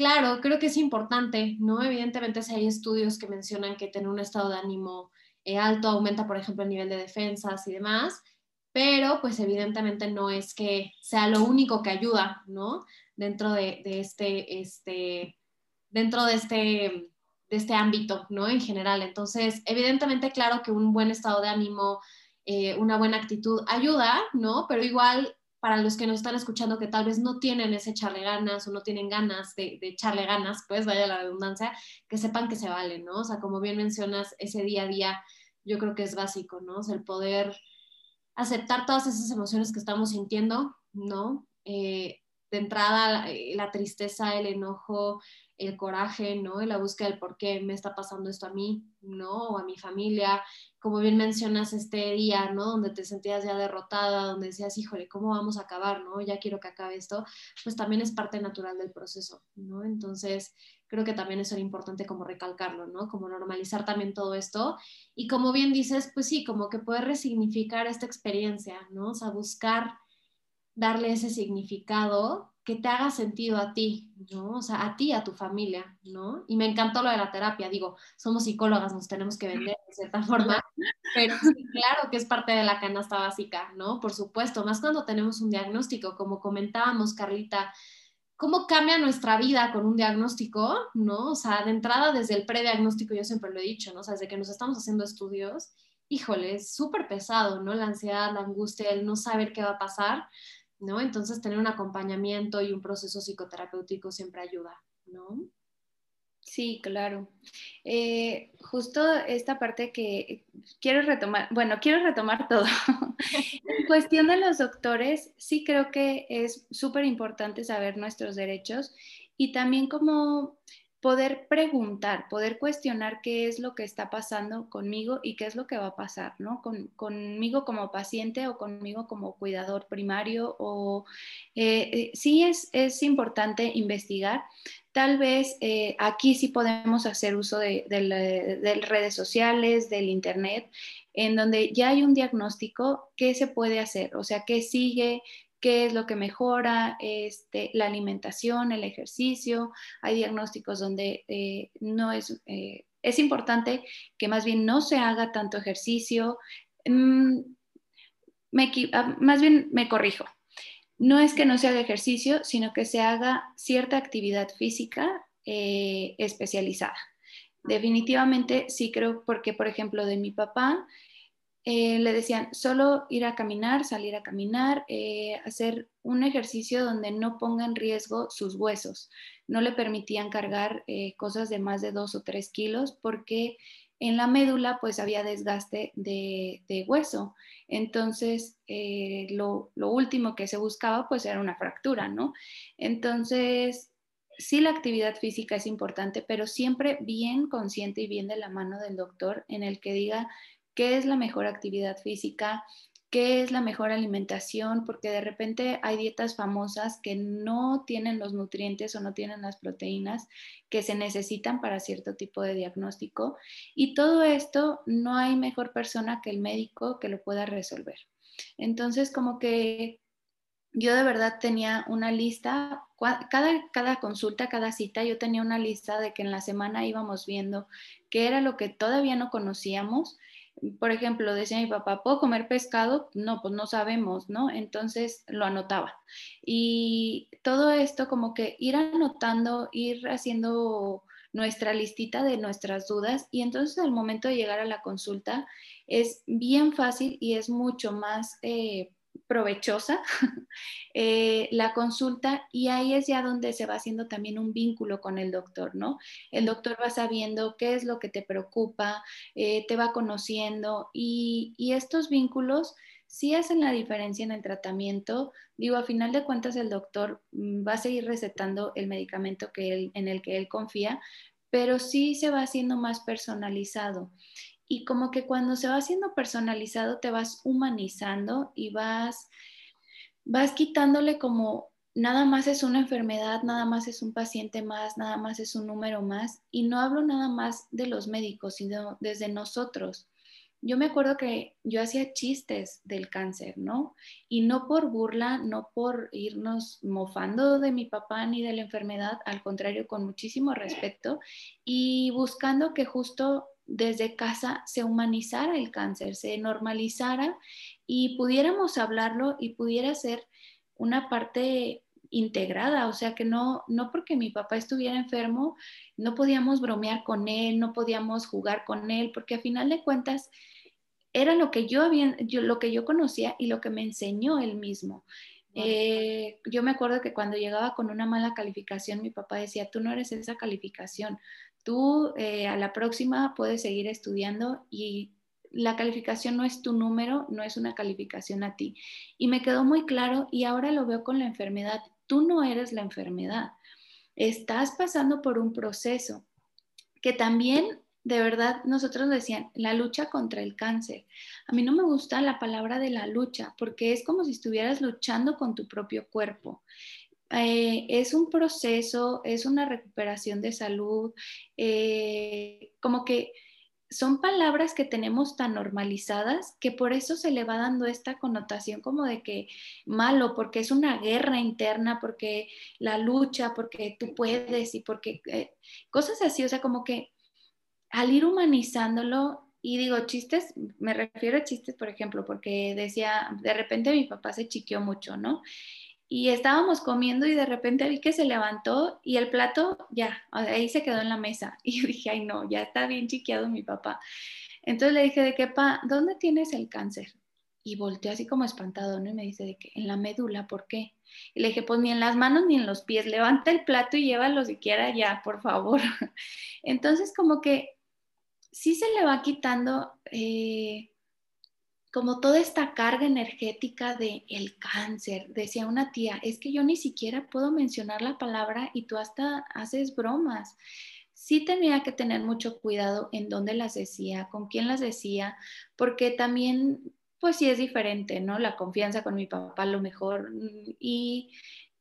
Claro, creo que es importante, ¿no? Evidentemente, si hay estudios que mencionan que tener un estado de ánimo eh, alto aumenta, por ejemplo, el nivel de defensas y demás, pero pues evidentemente no es que sea lo único que ayuda, ¿no? Dentro de, este, este, dentro de este, este ámbito, ¿no? En general. Entonces, evidentemente, claro que un buen estado de ánimo, eh, una buena actitud ayuda, ¿no? Pero igual para los que nos están escuchando que tal vez no tienen ese echarle ganas o no tienen ganas de, echarle ganas, pues vaya la redundancia, que sepan que se vale, ¿no? O sea, como bien mencionas, ese día a día yo creo que es básico, ¿no? O sea, el poder aceptar todas esas emociones que estamos sintiendo, ¿no? Eh, de entrada, la, tristeza, el enojo, el coraje, ¿no? Y la búsqueda del por qué me está pasando esto a mí, ¿no? O a mi familia. Como bien mencionas este día, ¿no? Donde te sentías ya derrotada, donde decías, híjole, ¿cómo vamos a acabar, ¿no? Ya quiero que acabe esto, pues también es parte natural del proceso, ¿no? Entonces, creo que también eso era importante como recalcarlo, ¿no? Como normalizar también todo esto. Y como bien dices, pues sí, como que poder resignificar esta experiencia, ¿no? O sea, buscar darle ese significado que te haga sentido a ti, ¿no? O sea, a ti, a tu familia, ¿no? Y me encantó lo de la terapia, digo, somos psicólogas, nos tenemos que vender de cierta forma, pero claro que es parte de la canasta básica, ¿no? Por supuesto, más cuando tenemos un diagnóstico, como comentábamos, Carlita, ¿cómo cambia nuestra vida con un diagnóstico, ¿no? O sea, de entrada, desde el prediagnóstico, yo siempre lo he dicho, ¿no? O sea, desde que nos estamos haciendo estudios, híjole, es súper pesado, ¿no? La ansiedad, la angustia, el no saber qué va a pasar, ¿no? Entonces, tener un acompañamiento y un proceso psicoterapéutico siempre ayuda, ¿no?
Sí, claro. Eh, justo esta parte que quiero retomar, bueno, quiero retomar todo. en cuestión de los doctores, sí creo que es súper importante saber nuestros derechos y también como poder preguntar, poder cuestionar qué es lo que está pasando conmigo y qué es lo que va a pasar, ¿no? conmigo como paciente o conmigo como cuidador primario o eh, eh, sí es, es importante investigar. Tal vez eh, aquí sí podemos hacer uso de, de redes sociales, del Internet, en donde ya hay un diagnóstico, ¿qué se puede hacer? O sea, ¿qué sigue? Qué es lo que mejora, este, la alimentación, el ejercicio. Hay diagnósticos donde eh, no es, eh, es importante que más bien no se haga tanto ejercicio. Mm, ah, más bien me corrijo. No es que no se haga ejercicio, sino que se haga cierta actividad física eh, especializada. Definitivamente sí creo, porque por ejemplo de mi papá, eh, le decían solo ir a caminar, salir a caminar, eh, hacer un ejercicio donde no ponga en riesgo sus huesos. No le permitían cargar eh, cosas de más de dos o tres kilos porque en la médula pues había desgaste de, hueso. Entonces lo, lo, último que se buscaba pues era una fractura, ¿no? Entonces sí la actividad física es importante, pero siempre bien consciente y bien de la mano del doctor en el que diga qué es la mejor actividad física, qué es la mejor alimentación, porque de repente hay dietas famosas que no tienen los nutrientes o no tienen las proteínas que se necesitan para cierto tipo de diagnóstico. Y todo esto no hay mejor persona que el médico que lo pueda resolver. Entonces, como que yo de verdad tenía una lista, cada, cada consulta, cada cita, yo tenía una lista de que en la semana íbamos viendo qué era lo que todavía no conocíamos por ejemplo, decía mi papá, ¿puedo comer pescado? No, pues no sabemos, ¿no? Entonces lo anotaba. Y todo esto como que ir anotando, ir haciendo nuestra listita de nuestras dudas y entonces al momento de llegar a la consulta es bien fácil y es mucho más eh, provechosa eh, la consulta y ahí es ya donde se va haciendo también un vínculo con el doctor, ¿no? El doctor va sabiendo qué es lo que te preocupa, eh, te va conociendo y, estos vínculos sí hacen la diferencia en el tratamiento. Digo, a final de cuentas el doctor mm, va a seguir recetando el medicamento que en el que él confía, pero sí se va haciendo más personalizado y como que cuando se va haciendo personalizado te vas humanizando y vas, vas quitándole como nada más es una enfermedad, nada más es un paciente más, nada más es un número más. Y no hablo nada más de los médicos, sino desde nosotros. Yo me acuerdo que yo hacía chistes del cáncer, ¿no? Y no por burla, no por irnos mofando de mi papá ni de la enfermedad, al contrario, con muchísimo respeto y buscando que justo desde casa se humanizara el cáncer, se normalizara y pudiéramos hablarlo y pudiera ser una parte integrada, o sea que no, no porque mi papá estuviera enfermo, no podíamos bromear con él, no podíamos jugar con él, porque a final de cuentas era lo que yo había, yo, lo que yo conocía y lo que me enseñó él mismo. Eh, yo me acuerdo que cuando llegaba con una mala calificación, mi papá decía, tú no eres esa calificación, tú eh, a la próxima puedes seguir estudiando y la calificación no es tu número, no es una calificación a ti. Y me quedó muy claro y ahora lo veo con la enfermedad. Tú no eres la enfermedad. Estás pasando por un proceso que también, de verdad, nosotros decían, la lucha contra el cáncer. A mí no me gusta la palabra de la lucha porque es como si estuvieras luchando con tu propio cuerpo. Eh, es un proceso, es una recuperación de salud, eh, como que son palabras que tenemos tan normalizadas que por eso se le va dando esta connotación como de que malo, porque es una guerra interna, porque la lucha, porque tú puedes y porque eh, cosas así, o sea, como que al ir humanizándolo, y digo chistes, me refiero a chistes, por ejemplo, porque decía, de repente mi papá se chiqueó mucho, ¿no? Y estábamos comiendo y de repente vi que se levantó y el plato ya, ahí se quedó en la mesa. Y dije, ay no, ya está bien chiqueado mi papá. Entonces le dije, de qué pa, ¿dónde tienes el cáncer? Y volteó así como espantado, ¿no? Y me dice, de que en la médula, ¿por qué? Y le dije, pues ni en las manos ni en los pies, levanta el plato y llévalo siquiera ya, por favor. Entonces como que sí se le va quitando eh, como toda esta carga energética de el cáncer. Decía una tía, es que yo ni siquiera puedo mencionar la palabra y tú hasta haces bromas. Sí tenía que tener mucho cuidado en dónde las decía, con quién las decía, porque también, pues sí es diferente, ¿no? La confianza con mi papá lo mejor y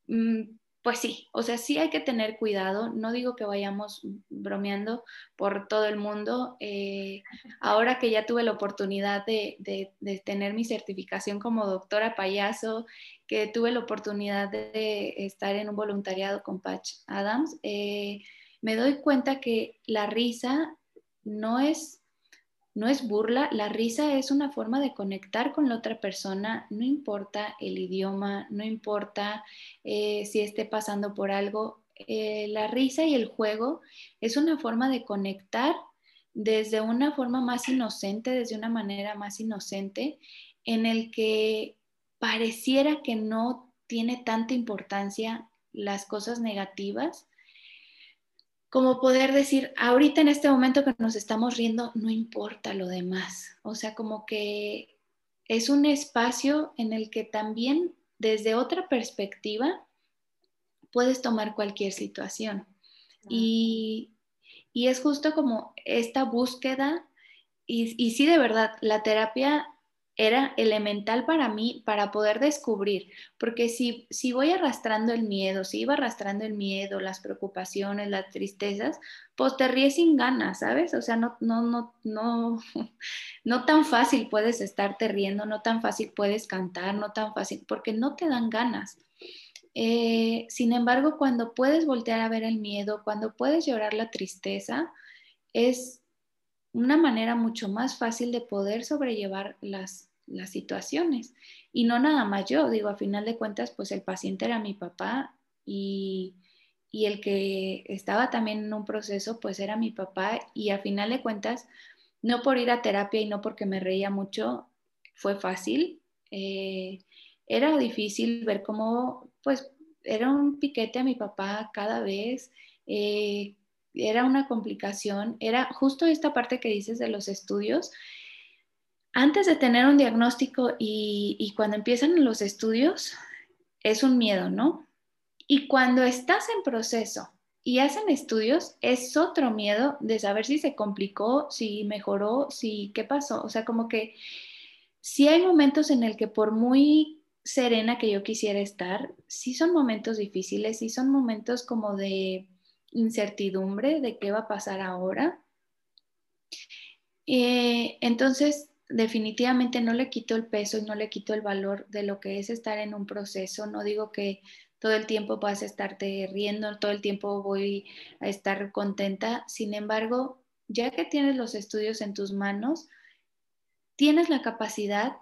mm, pues sí, o sea, sí hay que tener cuidado. No digo que vayamos bromeando por todo el mundo. Eh, ahora que ya tuve la oportunidad de, tener mi certificación como doctora payaso, que tuve la oportunidad de estar en un voluntariado con Patch Adams, eh, me doy cuenta que la risa no es no es burla, la risa es una forma de conectar con la otra persona, no importa el idioma, no importa eh, si esté pasando por algo, eh, la risa y el juego es una forma de conectar desde una forma más inocente, desde una manera más inocente, en el que pareciera que no tiene tanta importancia las cosas negativas como poder decir, ahorita en este momento que nos estamos riendo, no importa lo demás. O sea, como que es un espacio en el que también desde otra perspectiva puedes tomar cualquier situación. Y, es justo como esta búsqueda, y, y sí, de verdad, la terapia era elemental para mí para poder descubrir, porque si, si voy arrastrando el miedo, si iba arrastrando el miedo, las preocupaciones, las tristezas, pues te ríes sin ganas, ¿sabes? O sea, no, no, no, no, no tan fácil puedes estarte riendo, no tan fácil puedes cantar, no tan fácil, porque no te dan ganas. Eh, sin embargo, cuando puedes voltear a ver el miedo, cuando puedes llorar la tristeza, es una manera mucho más fácil de poder sobrellevar las, las situaciones. Y no nada más yo, digo, a final de cuentas, pues el paciente era mi papá y, y el que estaba también en un proceso, pues era mi papá y a final de cuentas, no por ir a terapia y no porque me reía mucho, fue fácil. Eh, era difícil ver cómo, pues, era un piquete a mi papá cada vez. Eh, era una complicación, era justo esta parte que dices de los estudios, antes de tener un diagnóstico y, cuando empiezan los estudios, es un miedo, ¿no? Y cuando estás en proceso y hacen estudios, es otro miedo de saber si se complicó, si mejoró, si qué pasó. O sea, como que sí hay momentos en el que por muy serena que yo quisiera estar, sí son momentos difíciles, sí son momentos como de incertidumbre de qué va a pasar ahora. Eh, entonces, definitivamente no le quito el peso y no le quito el valor de lo que es estar en un proceso. No digo que todo el tiempo vas a estarte riendo, todo el tiempo voy a estar contenta. Sin embargo, ya que tienes los estudios en tus manos, tienes la capacidad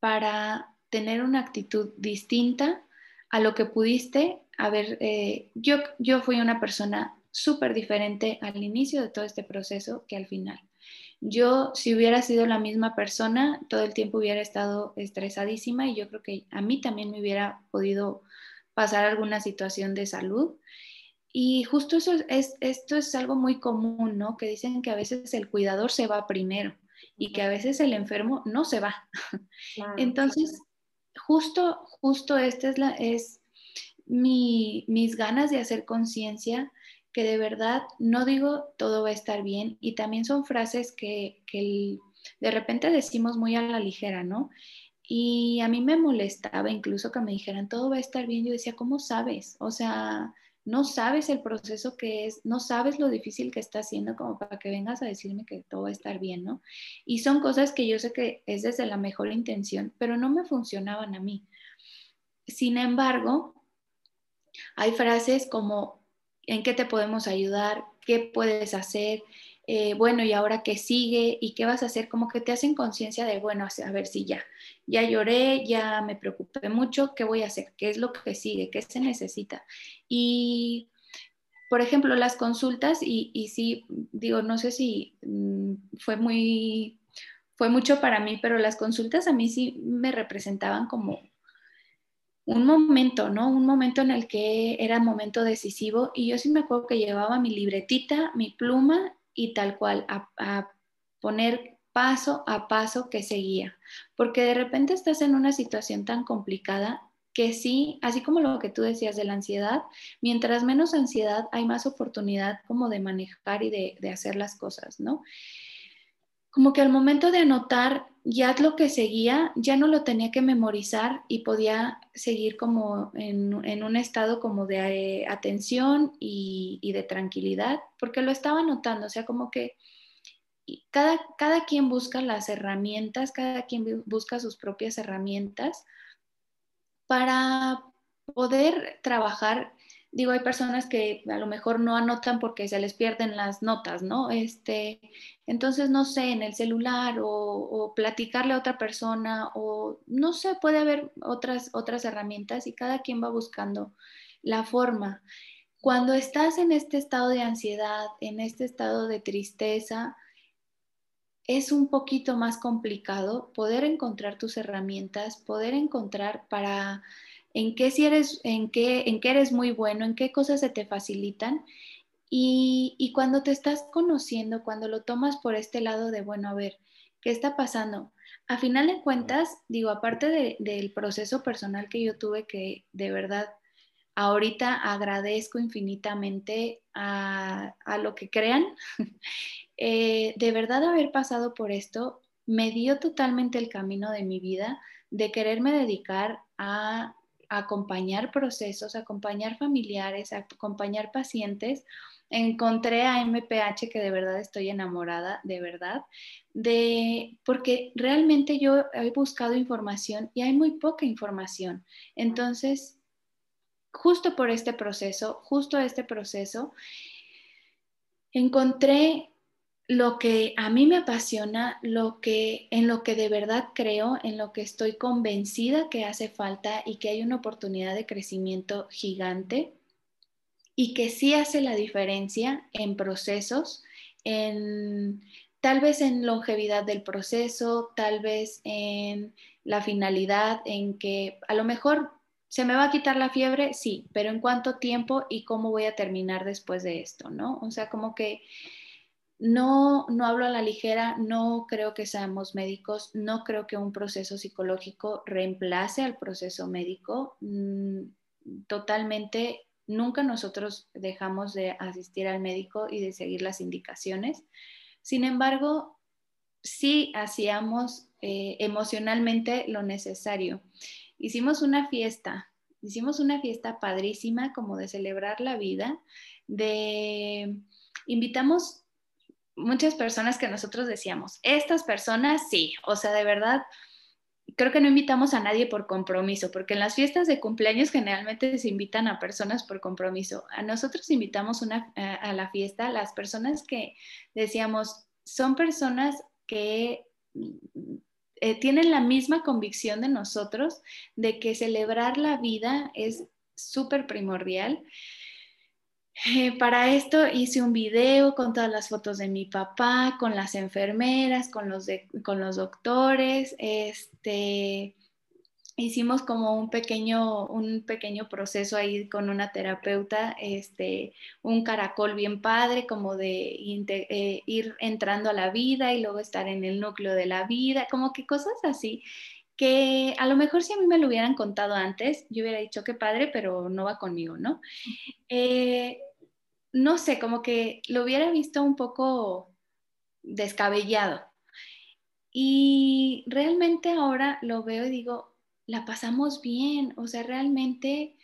para tener una actitud distinta a lo que pudiste haber, eh, yo, yo fui una persona súper diferente al inicio de todo este proceso que al final. Yo, si hubiera sido la misma persona, todo el tiempo hubiera estado estresadísima y yo creo que a mí también me hubiera podido pasar alguna situación de salud. Y justo eso es, esto es algo muy común, ¿no? Que dicen que a veces el cuidador se va primero y que a veces el enfermo no se va. Entonces, justo, justo esta es, la, es mi, mis ganas de hacer conciencia que de verdad no digo todo va a estar bien y también son frases que, que de repente decimos muy a la ligera, ¿no? Y a mí me molestaba incluso que me dijeran todo va a estar bien. Yo decía, ¿cómo sabes? O sea, no sabes el proceso que es, no sabes lo difícil que está haciendo como para que vengas a decirme que todo va a estar bien, ¿no? Y son cosas que yo sé que es desde la mejor intención, pero no me funcionaban a mí. Sin embargo, hay frases como, ¿en qué te podemos ayudar? ¿Qué puedes hacer? Eh, bueno, ¿y ahora qué sigue? ¿Y qué vas a hacer? Como que te hacen conciencia de, bueno, a ver si ya, ya lloré, ya me preocupé mucho, ¿qué voy a hacer? ¿Qué es lo que sigue? ¿Qué se necesita? Y, por ejemplo, las consultas, y, y sí, digo, no sé si mm, fue muy, fue mucho para mí, pero las consultas a mí sí me representaban como un momento, ¿no? Un momento en el que era momento decisivo y yo sí me acuerdo que llevaba mi libretita, mi pluma y tal cual a, poner paso a paso que seguía, porque de repente estás en una situación tan complicada que sí, así como lo que tú decías de la ansiedad, mientras menos ansiedad hay más oportunidad como de manejar y de, de hacer las cosas, ¿no? Como que al momento de anotar ya lo que seguía, ya no lo tenía que memorizar y podía seguir como en, un estado como de eh, atención y, de tranquilidad, porque lo estaba anotando, o sea, como que cada, cada quien busca las herramientas, cada quien busca sus propias herramientas para poder trabajar digo, hay personas que a lo mejor no anotan porque se les pierden las notas, ¿no? Este, entonces, no sé, en el celular o, platicarle a otra persona o no sé, puede haber otras, otras herramientas y cada quien va buscando la forma. Cuando estás en este estado de ansiedad, en este estado de tristeza, es un poquito más complicado poder encontrar tus herramientas, poder encontrar para en qué, si eres, en qué, en qué eres muy bueno, en qué cosas se te facilitan. Y, cuando te estás conociendo, cuando lo tomas por este lado de, bueno, a ver, ¿qué está pasando? A final de cuentas, digo, aparte del proceso personal que yo tuve, que de verdad ahorita agradezco infinitamente a, lo que crean, eh, de verdad haber pasado por esto me dio totalmente el camino de mi vida de quererme dedicar a acompañar procesos, acompañar familiares, acompañar pacientes. Encontré a MPH que de verdad estoy enamorada, de verdad, de porque realmente yo he buscado información y hay muy poca información. Entonces, justo por este proceso, justo este proceso, encontré lo que a mí me apasiona, lo que en lo que de verdad creo, en lo que estoy convencida que hace falta y que hay una oportunidad de crecimiento gigante y que sí hace la diferencia en procesos, en tal vez en longevidad del proceso, tal vez en la finalidad, en que a lo mejor se me va a quitar la fiebre, sí, pero en cuánto tiempo y cómo voy a terminar después de esto, ¿no? O sea, como que no, no hablo a la ligera, no creo que seamos médicos, no creo que un proceso psicológico reemplace al proceso médico. Mm, totalmente, nunca nosotros dejamos de asistir al médico y de seguir las indicaciones. Sin embargo, sí hacíamos eh, emocionalmente lo necesario. Hicimos una fiesta, hicimos una fiesta padrísima como de celebrar la vida, de invitamos muchas personas que nosotros decíamos, estas personas sí, o sea, de verdad, creo que no invitamos a nadie por compromiso, porque en las fiestas de cumpleaños generalmente se invitan a personas por compromiso. A nosotros invitamos una, a, la fiesta las personas que decíamos, son personas que eh, tienen la misma convicción de nosotros de que celebrar la vida es súper primordial. Eh, para esto hice un video con todas las fotos de mi papá, con las enfermeras, con los, con los doctores. Este, hicimos como un pequeño, un pequeño proceso ahí con una terapeuta, este, un caracol bien padre, como de eh, ir entrando a la vida y luego estar en el núcleo de la vida, como que cosas así que a lo mejor si a mí me lo hubieran contado antes, yo hubiera dicho que padre, pero no va conmigo, ¿no? Eh, no sé, como que lo hubiera visto un poco descabellado. Y realmente ahora lo veo y digo, la pasamos bien, o sea, realmente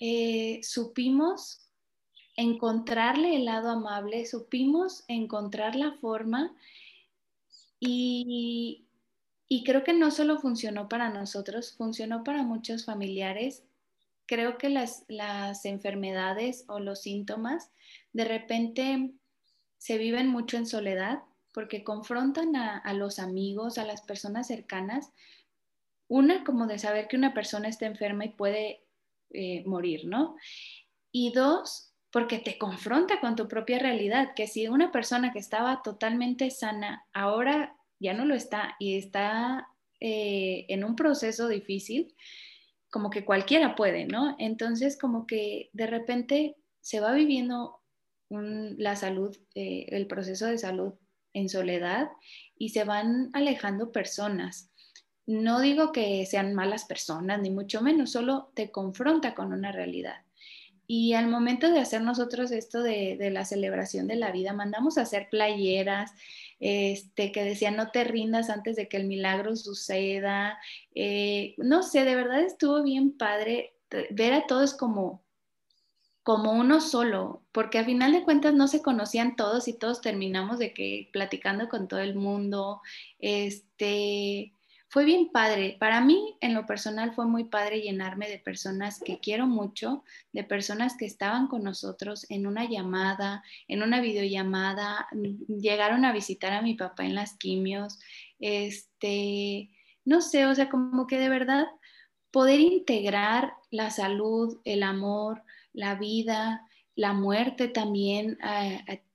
eh, supimos encontrarle el lado amable, supimos encontrar la forma y, y creo que no solo funcionó para nosotros, funcionó para muchos familiares. Creo que las, las enfermedades o los síntomas de repente se viven mucho en soledad porque confrontan a, los amigos, a las personas cercanas. Una, como de saber que una persona está enferma y puede eh, morir, ¿no? Y dos, porque te confronta con tu propia realidad, que si una persona que estaba totalmente sana ahora ya no lo está y está eh, en un proceso difícil, como que cualquiera puede, ¿no? Entonces, como que de repente se va viviendo la salud, eh, el proceso de salud en soledad y se van alejando personas. No digo que sean malas personas, ni mucho menos, solo te confronta con una realidad. Y al momento de hacer nosotros esto de, de la celebración de la vida, mandamos a hacer playeras, este, que decía no te rindas antes de que el milagro suceda. Eh, no sé, de verdad estuvo bien padre ver a todos como como uno solo, porque a final de cuentas no se conocían todos y todos terminamos de que platicando con todo el mundo, este, fue bien padre. Para mí, en lo personal, fue muy padre llenarme de personas que quiero mucho, de personas que estaban con nosotros en una llamada, en una videollamada, llegaron a visitar a mi papá en las quimios, este, no sé, o sea, como que de verdad poder integrar la salud, el amor, la vida, la muerte también,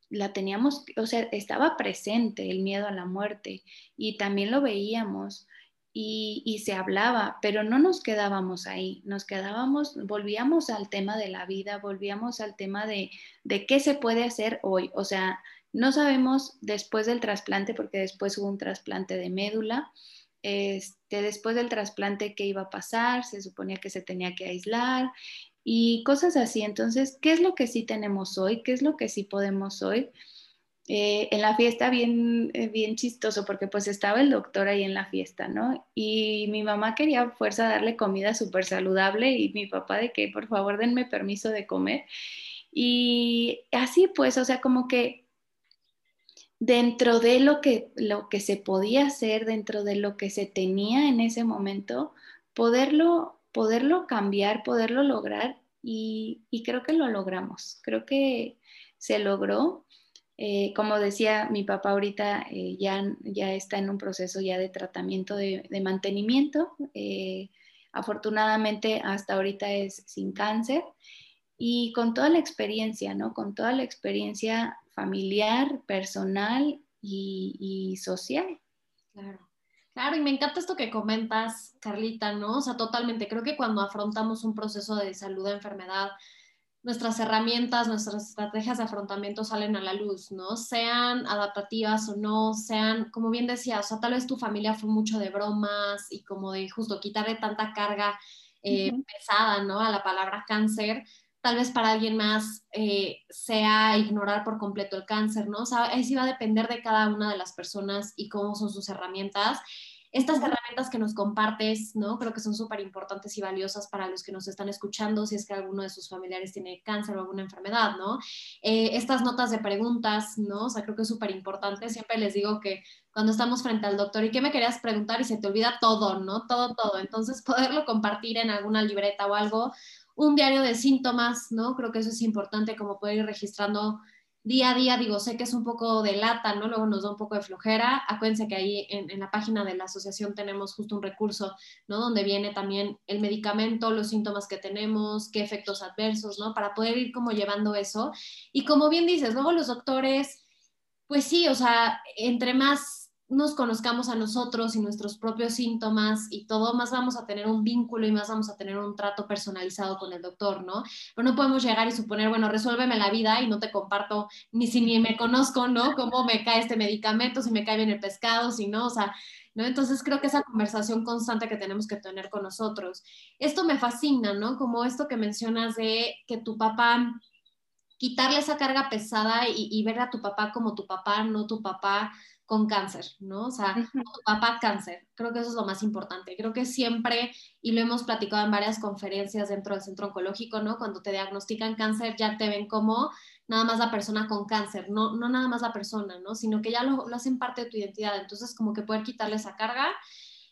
la teníamos, o sea, estaba presente el miedo a la muerte y también lo veíamos y, se hablaba, pero no nos quedábamos ahí, nos quedábamos, volvíamos al tema de la vida, volvíamos al tema de, de qué se puede hacer hoy. O sea, no sabemos después del trasplante, porque después hubo un trasplante de médula, este, después del trasplante qué iba a pasar, se suponía que se tenía que aislar y cosas así. Entonces, ¿qué es lo que sí tenemos hoy? ¿Qué es lo que sí podemos hoy? Eh, en la fiesta bien, eh, bien chistoso porque pues estaba el doctor ahí en la fiesta, ¿no? Y mi mamá quería fuerza darle comida súper saludable y mi papá de que por favor denme permiso de comer. Y así pues, o sea, como que dentro de lo que, lo que se podía hacer, dentro de lo que se tenía en ese momento, poderlo, poderlo cambiar, poderlo lograr y creo que lo logramos, creo que se logró eh, como decía mi papá ahorita, eh, ya, ya está en un proceso ya de tratamiento de, mantenimiento. Eh, afortunadamente hasta ahorita es sin cáncer y con toda la experiencia, ¿no? Con toda la experiencia familiar, personal y, y social.
Claro. Claro, y me encanta esto que comentas, Carlita, ¿no? O sea, totalmente. Creo que cuando afrontamos un proceso de salud de enfermedad, nuestras herramientas, nuestras estrategias de afrontamiento salen a la luz, ¿no? Sean adaptativas o no, sean, como bien decía, o sea, tal vez tu familia fue mucho de bromas y como de justo quitarle tanta carga eh, pesada, ¿no? A la palabra cáncer, tal vez para alguien más eh, sea ignorar por completo el cáncer, ¿no? O sea, eso va a depender de cada una de las personas y cómo son sus herramientas estas herramientas que nos compartes, ¿no? Creo que son súper importantes y valiosas para los que nos están escuchando, si es que alguno de sus familiares tiene cáncer o alguna enfermedad, ¿no? Eh, estas notas de preguntas, ¿no? O sea, creo que es súper importante. Siempre les digo que cuando estamos frente al doctor, ¿y qué me querías preguntar? Y se te olvida todo, ¿no? Todo, todo. Entonces, poderlo compartir en alguna libreta o algo, un diario de síntomas, ¿no? Creo que eso es importante, como poder ir registrando día a día, digo, sé que es un poco de lata, ¿no? Luego nos da un poco de flojera. Acuérdense que ahí en, la página de la asociación tenemos justo un recurso, ¿no? Donde viene también el medicamento, los síntomas que tenemos, qué efectos adversos, ¿no? Para poder ir como llevando eso. Y como bien dices, luego los doctores, pues sí, o sea, entre más nos conozcamos a nosotros y nuestros propios síntomas y todo, más vamos a tener un vínculo y más vamos a tener un trato personalizado con el doctor, ¿no? Pero no podemos llegar y suponer, bueno, resuélveme la vida y no te comparto ni si ni me conozco, ¿no? Cómo me cae este medicamento, si me cae bien el pescado, si no, o sea, ¿no? Entonces creo que esa conversación constante que tenemos que tener con nosotros. Esto me fascina, ¿no? Como esto que mencionas de que tu papá quitarle esa carga pesada y, y ver a tu papá como tu papá, no tu papá con cáncer, ¿no? O sea, tu papá cáncer. Creo que eso es lo más importante. Creo que siempre, y lo hemos platicado en varias conferencias dentro del centro oncológico, ¿no? Cuando te diagnostican cáncer, ya te ven como nada más la persona con cáncer, no, no nada más la persona, ¿no? Sino que ya lo, lo hacen parte de tu identidad. Entonces, como que poder quitarle esa carga.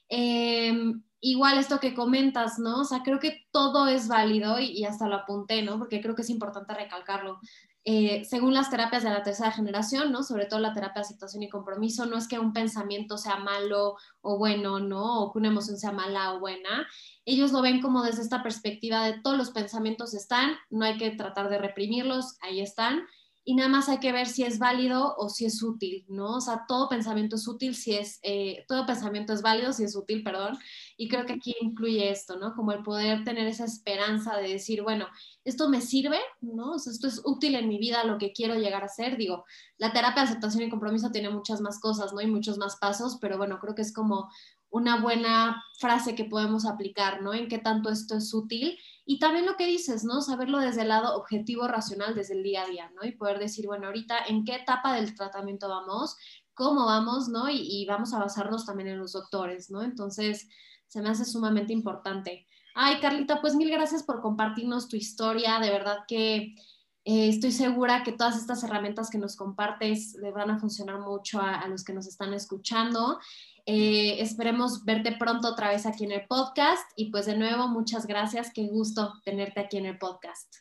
Em, igual esto que comentas, ¿no? O sea, creo que todo es válido y, y, hasta lo apunté, ¿no? Porque creo que es importante recalcarlo. Eh, según las terapias de la tercera generación, ¿no? Sobre todo la terapia de aceptación y compromiso, no es que un pensamiento sea malo o bueno, ¿no? O que una emoción sea mala o buena. Ellos lo ven como desde esta perspectiva de todos los pensamientos están, no hay que tratar de reprimirlos, ahí están, y nada más hay que ver si es válido o si es útil, ¿no? O sea, todo pensamiento es útil si es, eh, todo pensamiento es válido si es útil, perdón, y creo que aquí incluye esto, ¿no? Como el poder tener esa esperanza de decir, bueno, esto me sirve, ¿no? O sea, esto es útil en mi vida, lo que quiero llegar a ser, digo, la terapia de aceptación y compromiso tiene muchas más cosas, ¿no? Y muchos más pasos, pero bueno, creo que es como una buena frase que podemos aplicar, ¿no? En qué tanto esto es útil y también lo que dices, ¿no? Saberlo desde el lado objetivo, racional, desde el día a día, ¿no? Y poder decir, bueno, ahorita en qué etapa del tratamiento vamos, cómo vamos, ¿no? Y, vamos a basarnos también en los doctores, ¿no? Entonces, se me hace sumamente importante. Ay, Carlita, pues mil gracias por compartirnos tu historia. De verdad que eh, estoy segura que todas estas herramientas que nos compartes le van a funcionar mucho a, a los que nos están escuchando. Eh, esperemos verte pronto otra vez aquí en el podcast y pues de nuevo muchas gracias, qué gusto tenerte aquí en el podcast.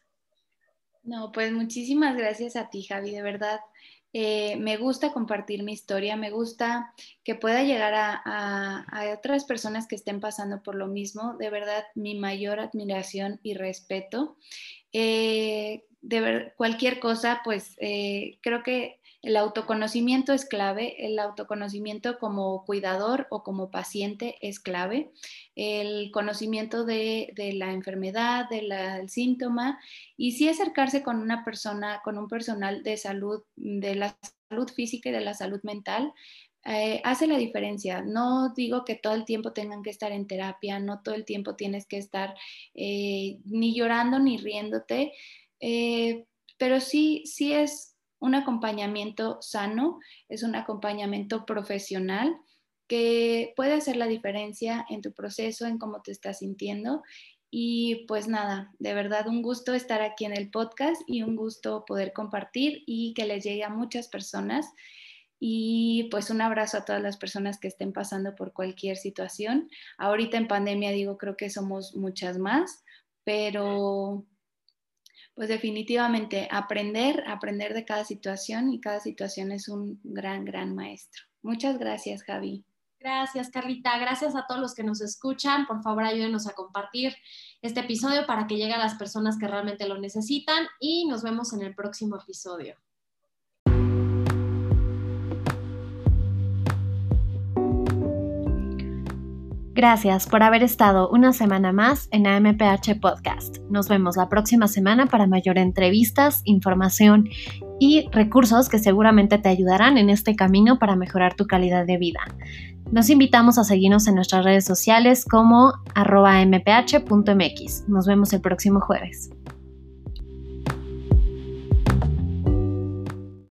No, pues muchísimas gracias a ti, Javi, de verdad. Eh, me gusta compartir mi historia, me gusta que pueda llegar a, otras personas que estén pasando por lo mismo. De verdad, mi mayor admiración y respeto. Eh, de cualquier cosa, pues creo que el autoconocimiento es clave, el autoconocimiento como cuidador o como paciente es clave, el conocimiento de, la enfermedad, del síntoma y sí acercarse con una persona, con un personal de salud, de la salud física y de la salud mental, eh, hace la diferencia. No digo que todo el tiempo tengan que estar en terapia, no todo el tiempo tienes que estar eh, ni llorando ni riéndote, eh, pero sí, sí es un acompañamiento sano, es un acompañamiento profesional que puede hacer la diferencia en tu proceso, en cómo te estás sintiendo. Y pues nada, de verdad un gusto estar aquí en el podcast y un gusto poder compartir y que les llegue a muchas personas. Y pues un abrazo a todas las personas que estén pasando por cualquier situación. Ahorita en pandemia digo, creo que somos muchas más, pero pues definitivamente aprender, aprender de cada situación y cada situación es un gran, gran maestro. Muchas gracias, Javi.
Gracias, Carlita. Gracias a todos los que nos escuchan. Por favor, ayúdenos a compartir este episodio para que llegue a las personas que realmente lo necesitan y nos vemos en el próximo episodio. Gracias por haber estado una semana más en AMPH Podcast. Nos vemos la próxima semana para mayor entrevistas, información y recursos que seguramente te ayudarán en este camino para mejorar tu calidad de vida. Nos invitamos a seguirnos en nuestras redes sociales como arroba mph.mx. Nos vemos el próximo jueves.